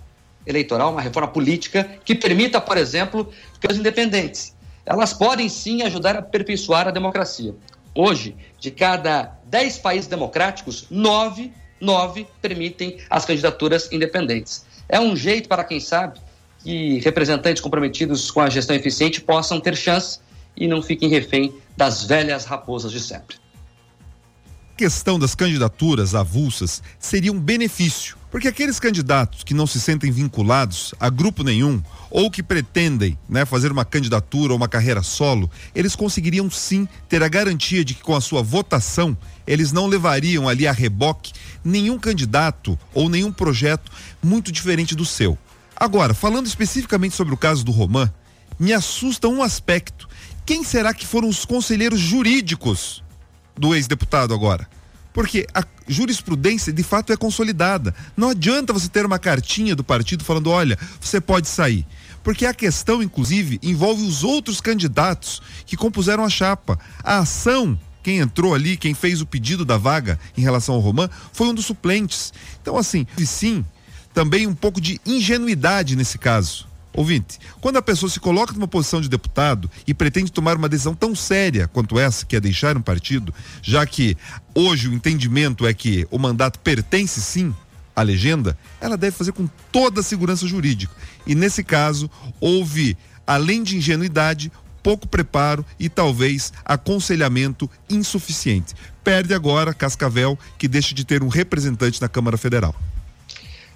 eleitoral, uma reforma política que permita, por exemplo, que os independentes. Elas podem sim ajudar a aperfeiçoar a democracia. Hoje, de cada dez países democráticos, nove, nove permitem as candidaturas independentes. É um jeito para quem sabe que representantes comprometidos com a gestão eficiente possam ter chance e não fiquem refém das velhas raposas de sempre. Questão das candidaturas avulsas seria um benefício, porque aqueles candidatos que não se sentem vinculados a grupo nenhum ou que pretendem né, fazer uma candidatura ou uma carreira solo, eles conseguiriam sim ter a garantia de que com a sua votação eles não levariam ali a reboque nenhum candidato ou nenhum projeto muito diferente do seu. Agora, falando especificamente sobre o caso do Roman, me assusta um aspecto. Quem será que foram os conselheiros jurídicos do ex-deputado agora? Porque a jurisprudência de fato é consolidada. Não adianta você ter uma cartinha do partido falando: olha, você pode sair. Porque a questão, inclusive, envolve os outros candidatos que compuseram a chapa. A ação quem entrou ali, quem fez o pedido da vaga em relação ao Roman, foi um dos suplentes. Então, assim, sim, também um pouco de ingenuidade nesse caso. Ouvinte, quando a pessoa se coloca numa posição de deputado e pretende tomar uma decisão tão séria quanto essa, que é deixar um partido, já que hoje o entendimento é que o mandato pertence sim à legenda, ela deve fazer com toda a segurança jurídica. E nesse caso, houve, além de ingenuidade, pouco preparo e talvez aconselhamento insuficiente. Perde agora Cascavel, que deixa de ter um representante na Câmara Federal.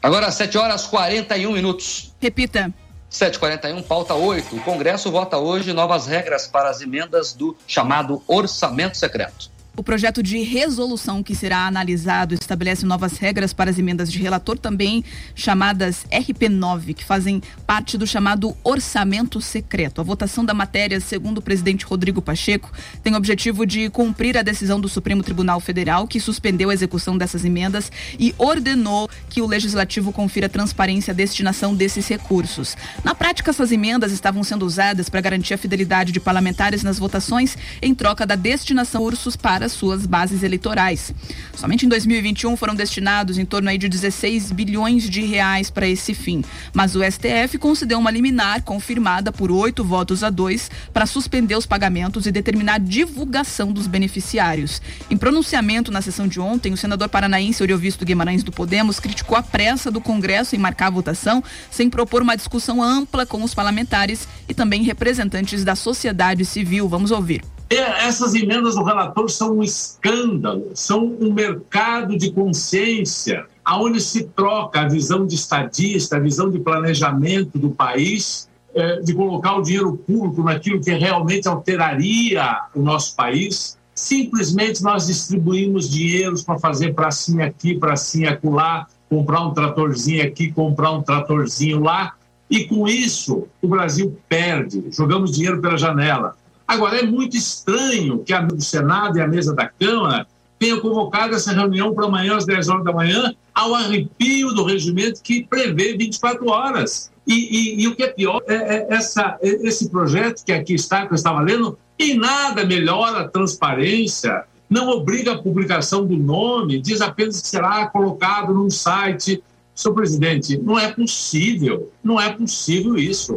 Agora, 7 horas 41 minutos. Repita. 741, pauta 8. O Congresso vota hoje novas regras para as emendas do chamado orçamento secreto. O projeto de resolução que será analisado estabelece novas regras para as emendas de relator, também chamadas RP9, que fazem parte do chamado orçamento secreto. A votação da matéria, segundo o presidente Rodrigo Pacheco, tem o objetivo de cumprir a decisão do Supremo Tribunal Federal, que suspendeu a execução dessas emendas e ordenou que o legislativo confira transparência à destinação desses recursos. Na prática, essas emendas estavam sendo usadas para garantir a fidelidade de parlamentares nas votações em troca da destinação de recursos para para suas bases eleitorais. Somente em 2021 foram destinados em torno aí de 16 bilhões de reais para esse fim. Mas o STF concedeu uma liminar confirmada por oito votos a dois para suspender os pagamentos e determinar a divulgação dos beneficiários. Em pronunciamento na sessão de ontem, o senador paranaense Oriovisto Guimarães do Podemos criticou a pressa do Congresso em marcar a votação sem propor uma discussão ampla com os parlamentares e também representantes da sociedade civil. Vamos ouvir. Essas emendas do relator são um escândalo, são um mercado de consciência, aonde se troca a visão de estadista, a visão de planejamento do país, é, de colocar o dinheiro público naquilo que realmente alteraria o nosso país. Simplesmente nós distribuímos dinheiros para fazer pracinha aqui, pracinha acolá, comprar um tratorzinho aqui, comprar um tratorzinho lá, e com isso o Brasil perde, jogamos dinheiro pela janela. Agora, é muito estranho que a do Senado e a mesa da Câmara tenham convocado essa reunião para amanhã às 10 horas da manhã, ao arrepio do regimento que prevê 24 horas. E, e, e o que é pior, é, é essa, é esse projeto que aqui está, que eu estava lendo, em nada melhora a transparência, não obriga a publicação do nome, diz apenas que será colocado num site. Senhor presidente, não é possível, não é possível isso.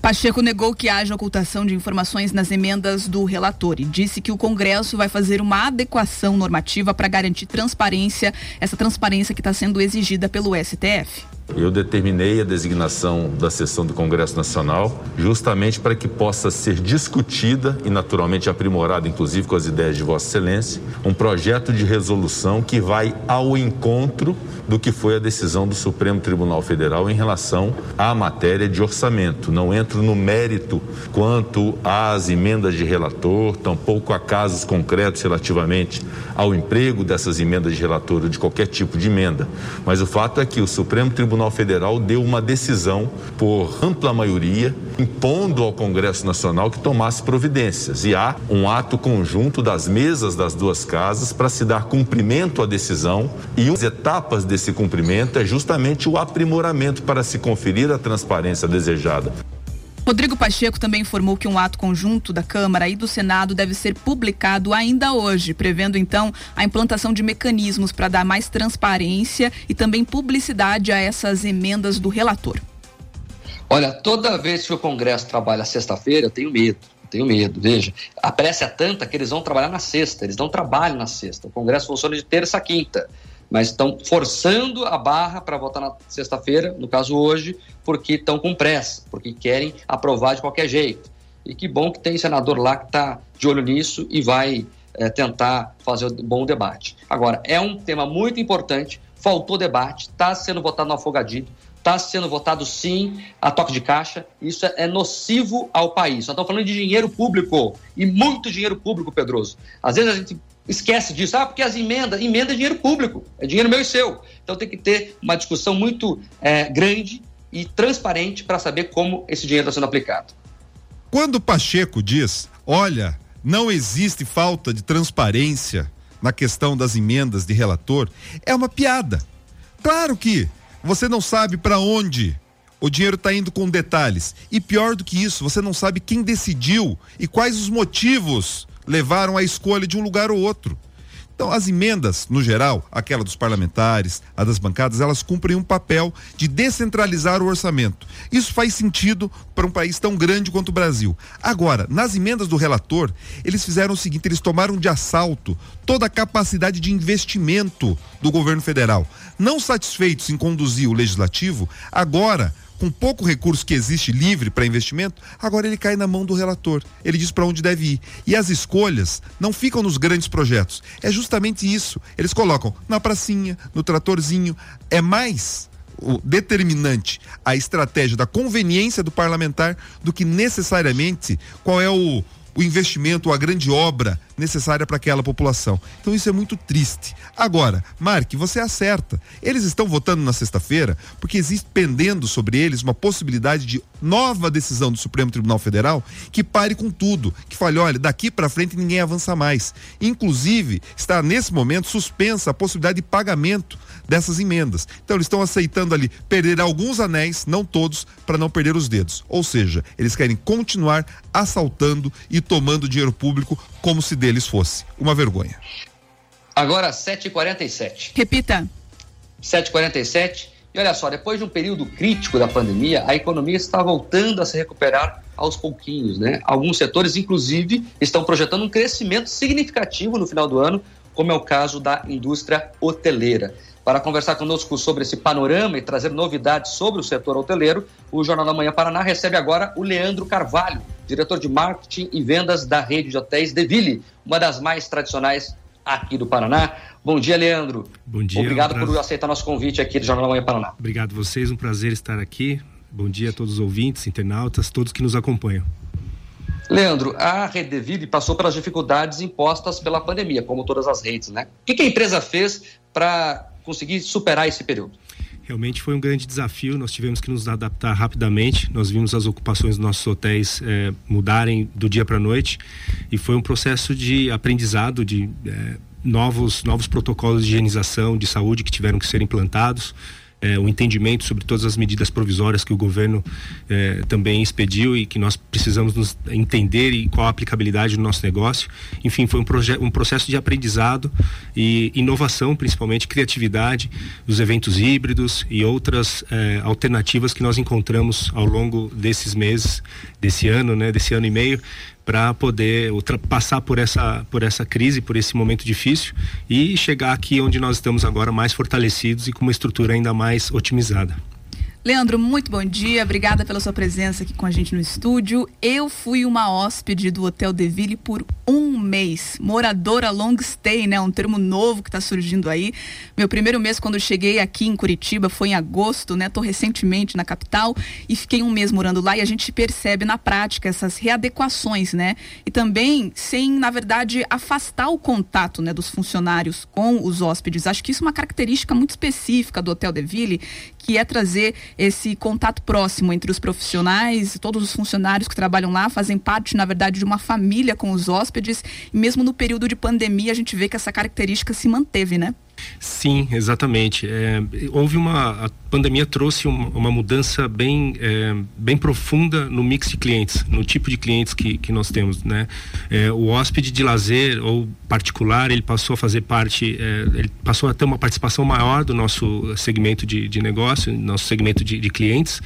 Pacheco negou que haja ocultação de informações nas emendas do relator e disse que o Congresso vai fazer uma adequação normativa para garantir transparência, essa transparência que está sendo exigida pelo STF. Eu determinei a designação da sessão do Congresso Nacional justamente para que possa ser discutida e naturalmente aprimorada, inclusive com as ideias de Vossa Excelência, um projeto de resolução que vai ao encontro do que foi a decisão do Supremo Tribunal Federal em relação à matéria de orçamento. Não entro no mérito quanto às emendas de relator, tampouco a casos concretos relativamente ao emprego dessas emendas de relator ou de qualquer tipo de emenda. Mas o fato é que o Supremo Tribunal Federal deu uma decisão por ampla maioria, impondo ao Congresso Nacional que tomasse providências. E há um ato conjunto das mesas das duas casas para se dar cumprimento à decisão e as etapas desse desse cumprimento é justamente o aprimoramento para se conferir a transparência desejada. Rodrigo Pacheco também informou que um ato conjunto da Câmara e do Senado deve ser publicado ainda hoje, prevendo então a implantação de mecanismos para dar mais transparência e também publicidade a essas emendas do relator. Olha, toda vez que o Congresso trabalha sexta-feira, eu tenho medo. Tenho medo, veja. A pressa é tanta que eles vão trabalhar na sexta, eles não trabalham na sexta. O Congresso funciona de terça a quinta mas estão forçando a barra para votar na sexta-feira, no caso hoje, porque estão com pressa, porque querem aprovar de qualquer jeito. E que bom que tem senador lá que está de olho nisso e vai é, tentar fazer um bom debate. Agora, é um tema muito importante, faltou debate, está sendo votado no afogadinho, está sendo votado sim a toque de caixa, isso é nocivo ao país. Nós estamos falando de dinheiro público, e muito dinheiro público, Pedroso. Às vezes a gente esquece disso. Ah, porque as emendas, emenda é dinheiro público, é dinheiro meu e seu. Então tem que ter uma discussão muito é, grande e transparente para saber como esse dinheiro está sendo aplicado. Quando o Pacheco diz, olha, não existe falta de transparência na questão das emendas de relator, é uma piada. Claro que você não sabe para onde o dinheiro está indo com detalhes. E pior do que isso, você não sabe quem decidiu e quais os motivos levaram à escolha de um lugar ou outro. Então, as emendas, no geral, aquela dos parlamentares, a das bancadas, elas cumprem um papel de descentralizar o orçamento. Isso faz sentido para um país tão grande quanto o Brasil. Agora, nas emendas do relator, eles fizeram o seguinte: eles tomaram de assalto toda a capacidade de investimento do governo federal. Não satisfeitos em conduzir o legislativo, agora com pouco recurso que existe livre para investimento, agora ele cai na mão do relator. Ele diz para onde deve ir. E as escolhas não ficam nos grandes projetos. É justamente isso. Eles colocam na pracinha, no tratorzinho. É mais o determinante a estratégia da conveniência do parlamentar do que necessariamente qual é o o investimento, a grande obra necessária para aquela população. Então isso é muito triste. Agora, Mark, você acerta. Eles estão votando na sexta-feira porque existe pendendo sobre eles uma possibilidade de nova decisão do Supremo Tribunal Federal que pare com tudo, que fale, olha, daqui para frente ninguém avança mais. Inclusive, está nesse momento suspensa a possibilidade de pagamento dessas emendas. Então eles estão aceitando ali perder alguns anéis, não todos, para não perder os dedos. Ou seja, eles querem continuar assaltando e tomando dinheiro público como se deles fosse. Uma vergonha. Agora 7h47. Repita. 7h47. E olha só, depois de um período crítico da pandemia, a economia está voltando a se recuperar aos pouquinhos, né? Alguns setores, inclusive, estão projetando um crescimento significativo no final do ano, como é o caso da indústria hoteleira. Para conversar conosco sobre esse panorama e trazer novidades sobre o setor hoteleiro, o Jornal da Manhã Paraná recebe agora o Leandro Carvalho, diretor de marketing e vendas da rede de hotéis Deville, uma das mais tradicionais aqui do Paraná. Bom dia, Leandro. Bom dia. Obrigado um por aceitar nosso convite aqui do Jornal da Manhã Paraná. Obrigado a vocês, um prazer estar aqui. Bom dia a todos os ouvintes, internautas, todos que nos acompanham. Leandro, a Rede Deville passou pelas dificuldades impostas pela pandemia, como todas as redes, né? O que a empresa fez para conseguir superar esse período? Realmente foi um grande desafio, nós tivemos que nos adaptar rapidamente, nós vimos as ocupações dos nossos hotéis é, mudarem do dia para a noite. E foi um processo de aprendizado, de é, novos, novos protocolos de higienização, de saúde que tiveram que ser implantados é, o entendimento sobre todas as medidas provisórias que o governo é, também expediu e que nós precisamos nos entender e qual a aplicabilidade do nosso negócio. Enfim, foi um, um processo de aprendizado e inovação, principalmente criatividade, dos eventos híbridos e outras é, alternativas que nós encontramos ao longo desses meses, desse ano, né, desse ano e meio, para poder passar por essa, por essa crise, por esse momento difícil e chegar aqui onde nós estamos agora mais fortalecidos e com uma estrutura ainda mais otimizada. Leandro, muito bom dia. Obrigada pela sua presença aqui com a gente no estúdio. Eu fui uma hóspede do Hotel Deville por um mês. Moradora long stay, né? Um termo novo que está surgindo aí. Meu primeiro mês quando cheguei aqui em Curitiba foi em agosto, né? Tô recentemente na capital e fiquei um mês morando lá e a gente percebe na prática essas readequações, né? E também sem, na verdade, afastar o contato, né, dos funcionários com os hóspedes. Acho que isso é uma característica muito específica do Hotel Deville, que é trazer esse contato próximo entre os profissionais, todos os funcionários que trabalham lá fazem parte, na verdade, de uma família com os hóspedes. E mesmo no período de pandemia, a gente vê que essa característica se manteve, né? Sim, exatamente. É, houve uma. A pandemia trouxe uma, mudança bem, é, bem profunda no mix de clientes, no tipo de clientes que, que nós temos. Né? É, o hóspede de lazer ou particular, ele passou a fazer parte, é, ele passou a ter uma participação maior do nosso segmento de, de negócio, nosso segmento de, de clientes.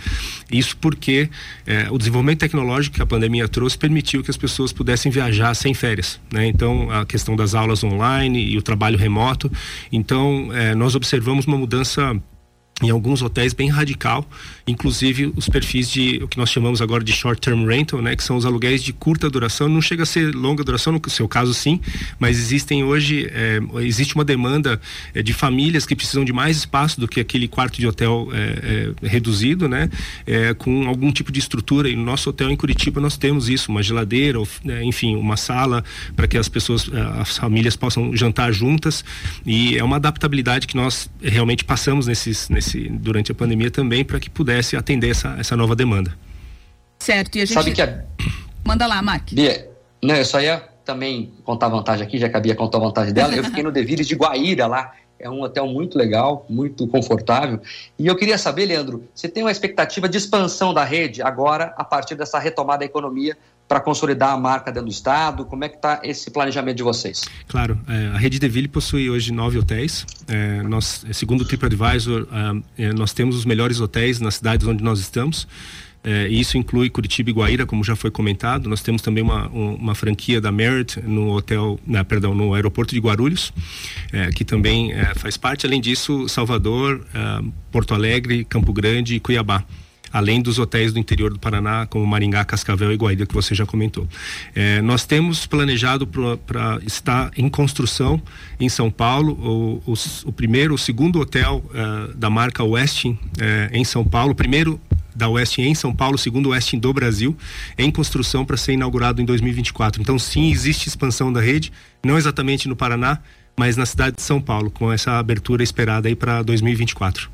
Isso porque é, o desenvolvimento tecnológico que a pandemia trouxe permitiu que as pessoas pudessem viajar sem férias. Né? Então, a questão das aulas online e o trabalho remoto. Então, é, nós observamos uma mudança em alguns hotéis bem radical, inclusive os perfis de o que nós chamamos agora de short term rental, né, que são os aluguéis de curta duração, não chega a ser longa duração no seu caso sim, mas existem hoje é, existe uma demanda é, de famílias que precisam de mais espaço do que aquele quarto de hotel é, reduzido, né, com algum tipo de estrutura. E no nosso hotel em Curitiba nós temos isso, uma geladeira, ou, né, enfim, uma sala para que as pessoas, as famílias possam jantar juntas. E é uma adaptabilidade que nós realmente passamos nesses, nesses nesse, durante a pandemia também para que pudesse atender essa, essa nova demanda. Certo, e a gente. Sabe que a... Manda lá, Mark. Bia, não, eu só ia também contar vantagem aqui, já que a Bia contou a vantagem dela. Eu fiquei no Devires de Guaíra lá. É um hotel muito legal, muito confortável. E eu queria saber, Leandro, você tem uma expectativa de expansão da rede agora, a partir dessa retomada da economia, para consolidar a marca dentro do estado? Como é que está esse planejamento de vocês? Claro, é, a rede Deville possui hoje nove hotéis. É, nós, segundo o TripAdvisor, é, nós temos os melhores hotéis nas cidades onde nós estamos. É, isso inclui Curitiba e Guaíra, como já foi comentado. Nós temos também uma, uma franquia da Merit no hotel, na, perdão, no aeroporto de Guarulhos, é, que também é, faz parte. Além disso, Salvador, é, Porto Alegre, Campo Grande e Cuiabá além dos hotéis do interior do Paraná, como Maringá, Cascavel e Guaíra, que você já comentou. É, nós temos planejado para estar em construção em São Paulo o, o, o primeiro, o segundo hotel uh, da marca Westin uh, em São Paulo, primeiro da Westin em São Paulo, segundo Westin do Brasil, em construção para ser inaugurado em 2024. Então, sim, existe expansão da rede, não exatamente no Paraná, mas na cidade de São Paulo, com essa abertura esperada aí para 2024.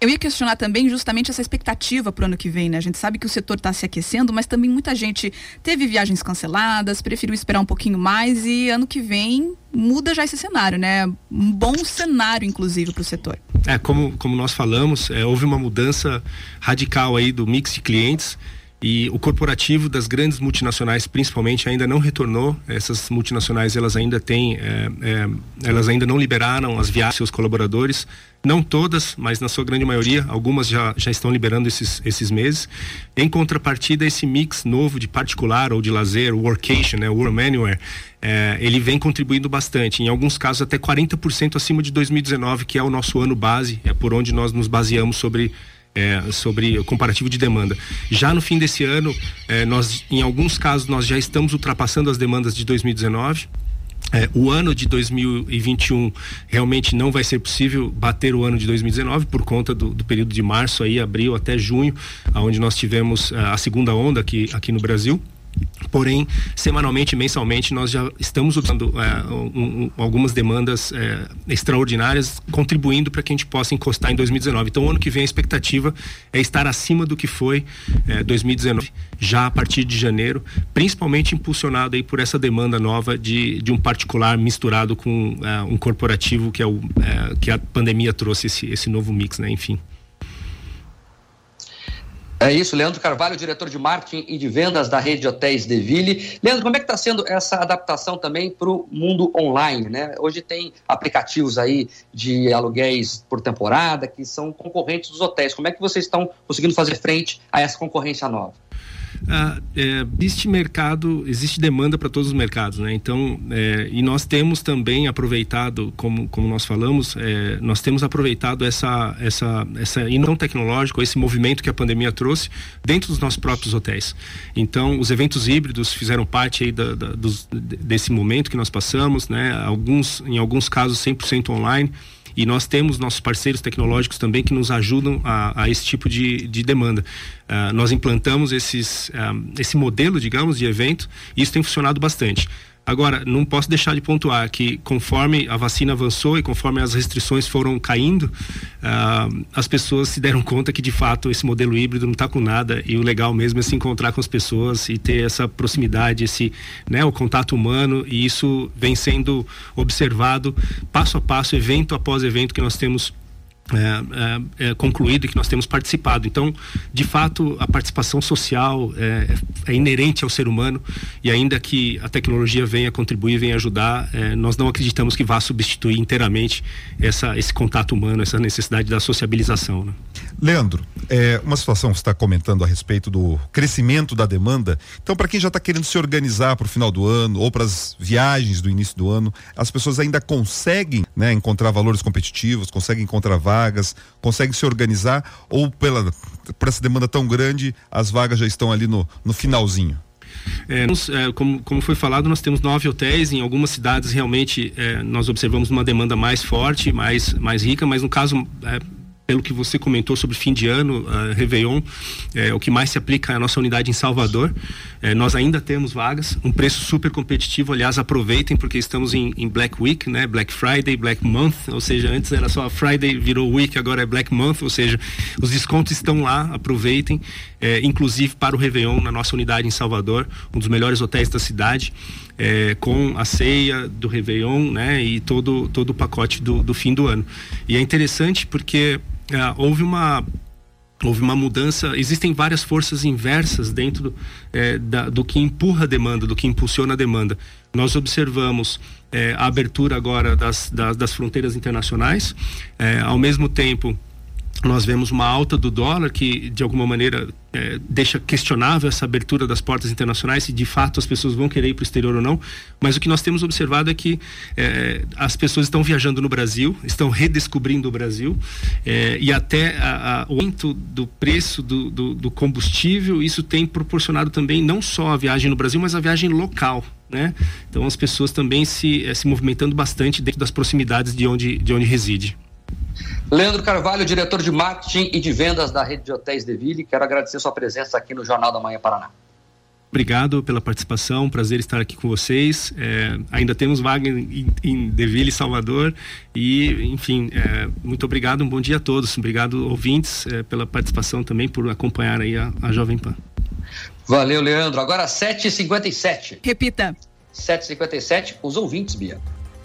Eu ia questionar também justamente essa expectativa para o ano que vem, né? A gente sabe que o setor está se aquecendo, mas também muita gente teve viagens canceladas, preferiu esperar um pouquinho mais e ano que vem muda já esse cenário, né? Um bom cenário, inclusive, para o setor. É, como, como nós falamos, é, houve uma mudança radical aí do mix de clientes e o corporativo das grandes multinacionais principalmente ainda não retornou. Essas multinacionais elas ainda têm é, é, elas ainda não liberaram as viagens seus colaboradores. Não todas mas na sua grande maioria algumas já, já estão liberando esses, esses meses. Em contrapartida esse mix novo de particular ou de lazer workation né work anywhere é, ele vem contribuindo bastante. Em alguns casos até 40% acima de 2019 que é o nosso ano base é por onde nós nos baseamos sobre é, sobre o comparativo de demanda. Já no fim desse ano, é, nós, em alguns casos, nós já estamos ultrapassando as demandas de 2019. É, o ano de 2021 realmente não vai ser possível bater o ano de 2019 por conta do, do período de março aí, abril até junho, onde nós tivemos é, a segunda onda aqui, aqui no Brasil. Porém, semanalmente, mensalmente, nós já estamos usando é, um, um, algumas demandas é, extraordinárias, contribuindo para que a gente possa encostar em 2019. Então, ano que vem a expectativa é estar acima do que foi é, 2019, já a partir de janeiro, principalmente impulsionado aí por essa demanda nova de, de um particular misturado com é, um corporativo que é o é, que a pandemia trouxe esse, esse novo mix, né? Enfim. É isso, Leandro Carvalho, diretor de marketing e de vendas da rede Hotéis Deville. Leandro, como é que está sendo essa adaptação também para o mundo online? Né? Hoje tem aplicativos aí de aluguéis por temporada que são concorrentes dos hotéis. Como é que vocês estão conseguindo fazer frente a essa concorrência nova? Ah, é, existe mercado, existe demanda para todos os mercados, né? Então, é, e nós temos também aproveitado, como, como nós falamos, é, nós temos aproveitado essa, essa, essa inovação tecnológica, esse movimento que a pandemia trouxe dentro dos nossos próprios hotéis. Então, os eventos híbridos fizeram parte aí da, da, dos, desse momento que nós passamos, né? Alguns, em alguns casos, 100% online. E nós temos nossos parceiros tecnológicos também que nos ajudam a, a esse tipo de, de demanda. Uh, nós implantamos esses, uh, esse modelo, digamos, de evento e isso tem funcionado bastante. Agora, não posso deixar de pontuar que conforme a vacina avançou e conforme as restrições foram caindo, uh, as pessoas se deram conta que de fato esse modelo híbrido não está com nada e o legal mesmo é se encontrar com as pessoas e ter essa proximidade, esse, né, o contato humano e isso vem sendo observado passo a passo, evento após evento que nós temos é, é, é, concluído e que nós temos participado. Então, de fato, a participação social é, é, inerente ao ser humano e ainda que a tecnologia venha contribuir, venha ajudar, é, nós não acreditamos que vá substituir inteiramente essa, esse contato humano, essa necessidade da sociabilização. Né? Leandro, é, uma situação que você está comentando a respeito do crescimento da demanda. Então, para quem já está querendo se organizar para o final do ano ou para as viagens do início do ano, as pessoas ainda conseguem né, encontrar valores competitivos, conseguem encontrar conseguem se organizar ou pela por essa demanda tão grande, as vagas já estão ali no, no finalzinho? É, nós, é, como, como, foi falado, nós temos nove hotéis. Em algumas cidades, realmente, é, nós observamos uma demanda mais forte, mais, mais rica, mas no caso é, pelo que você comentou sobre fim de ano, uh, Réveillon, é, o que mais se aplica é a nossa unidade em Salvador. É, nós ainda temos vagas, um preço super competitivo. Aliás, aproveitem porque estamos em, em, Black Week, né? Black Friday, Black Month, ou seja, antes era só Friday, virou Week, agora é Black Month, ou seja, os descontos estão lá, aproveitem. É, inclusive para o Réveillon na nossa unidade em Salvador, um dos melhores hotéis da cidade. É, com a ceia do Réveillon, né, e todo, todo o pacote do, do fim do ano. E é interessante porque é, houve uma houve uma mudança. Existem várias forças inversas dentro do, é, da, do que empurra a demanda, do que impulsiona a demanda. Nós observamos é, a abertura agora das, das, das fronteiras internacionais, é, ao mesmo tempo nós vemos uma alta do dólar que de alguma maneira é, deixa questionável essa abertura das portas internacionais se de fato as pessoas vão querer ir para o exterior ou não mas o que nós temos observado é que é, as pessoas estão viajando no Brasil estão redescobrindo o Brasil é, e até a, a, o aumento do preço do, do, do combustível isso tem proporcionado também não só a viagem no Brasil mas a viagem local né? Então as pessoas também se, é, se movimentando bastante dentro das proximidades de onde, de onde reside. Leandro Carvalho, diretor de marketing e de vendas da rede de hotéis Deville, quero agradecer sua presença aqui no Jornal da Manhã Paraná. Obrigado pela participação, prazer estar aqui com vocês. É, ainda temos vaga em, em Deville, Salvador. E, enfim, é, muito obrigado, um bom dia a todos. Obrigado, ouvintes, é, pela participação também, por acompanhar aí a, a Jovem Pan. Valeu, Leandro. Agora 7h57. Repita. 7h57, os ouvintes, Bia.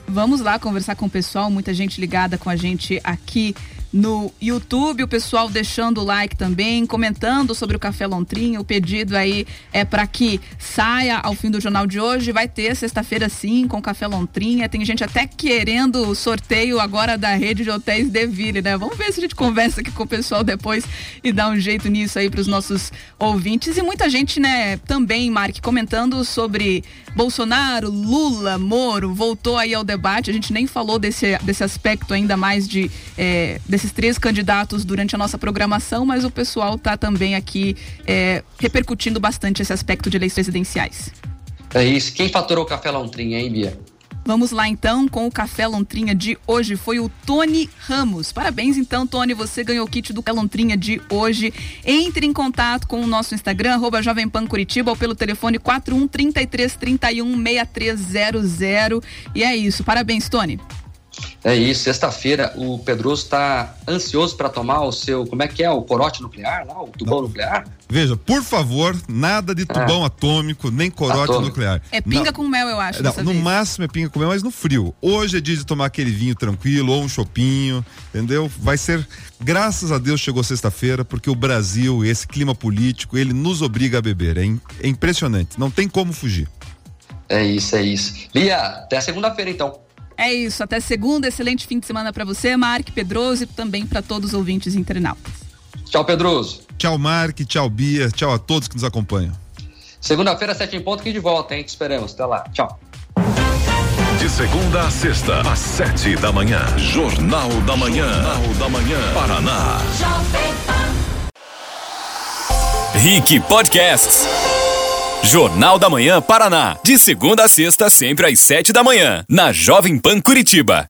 Vamos lá conversar com o pessoal, muita gente ligada com a gente aqui no YouTube, o pessoal deixando o like também, comentando sobre o Café Lontrinha. O pedido aí é para que saia ao fim do jornal de hoje. Vai ter sexta-feira sim com Café Lontrinha. Tem gente até querendo o sorteio agora da rede de hotéis Deville, né? Vamos ver se a gente conversa aqui com o pessoal depois e dá um jeito nisso aí para os nossos ouvintes. E muita gente, né, também, Mark, comentando sobre Bolsonaro, Lula, Moro. Voltou aí ao debate. A gente nem falou desse, desse aspecto ainda mais de. É, desses três candidatos durante a nossa programação, mas o pessoal está também aqui é, repercutindo bastante esse aspecto de eleições presidenciais. É isso. Quem faturou o café Lontrinha, hein, Bia? Vamos lá então com o Café Lontrinha de hoje. Foi o Tony Ramos. Parabéns então, Tony. Você ganhou o kit do Café Lontrinha de hoje. Entre em contato com o nosso Instagram, arroba Jovem Pan Curitiba, ou pelo telefone 41 33 31 6300. E é isso. Parabéns, Tony. É isso, sexta-feira o Pedroso está ansioso para tomar o seu, como é que é, o corote nuclear lá, o tubão Não. nuclear? Veja, por favor, nada de tubão é. atômico, nem corote atômico. nuclear. É pinga Não. com mel, eu acho. Não, no vez. máximo é pinga com mel, mas no frio. Hoje é dia de tomar aquele vinho tranquilo ou um chopinho, entendeu? Vai ser, graças a Deus chegou sexta-feira, porque o Brasil, esse clima político, ele nos obriga a beber. É, é impressionante, não tem como fugir. É isso, é isso. Lia, até segunda-feira então. É isso, até segunda, excelente fim de semana para você, Mark Pedroso e também para todos os ouvintes internautas. Tchau, Pedroso. Tchau, Mark. Tchau, Bia. Tchau a todos que nos acompanham. Segunda-feira, sete em ponto, aqui de volta, hein? Te esperamos. Até lá. Tchau. De segunda a sexta, às sete da manhã. Jornal da Manhã. Jornal da Manhã. Paraná. Rick Podcasts. Jornal da Manhã Paraná. De segunda a sexta, sempre às sete da manhã. Na Jovem Pan Curitiba.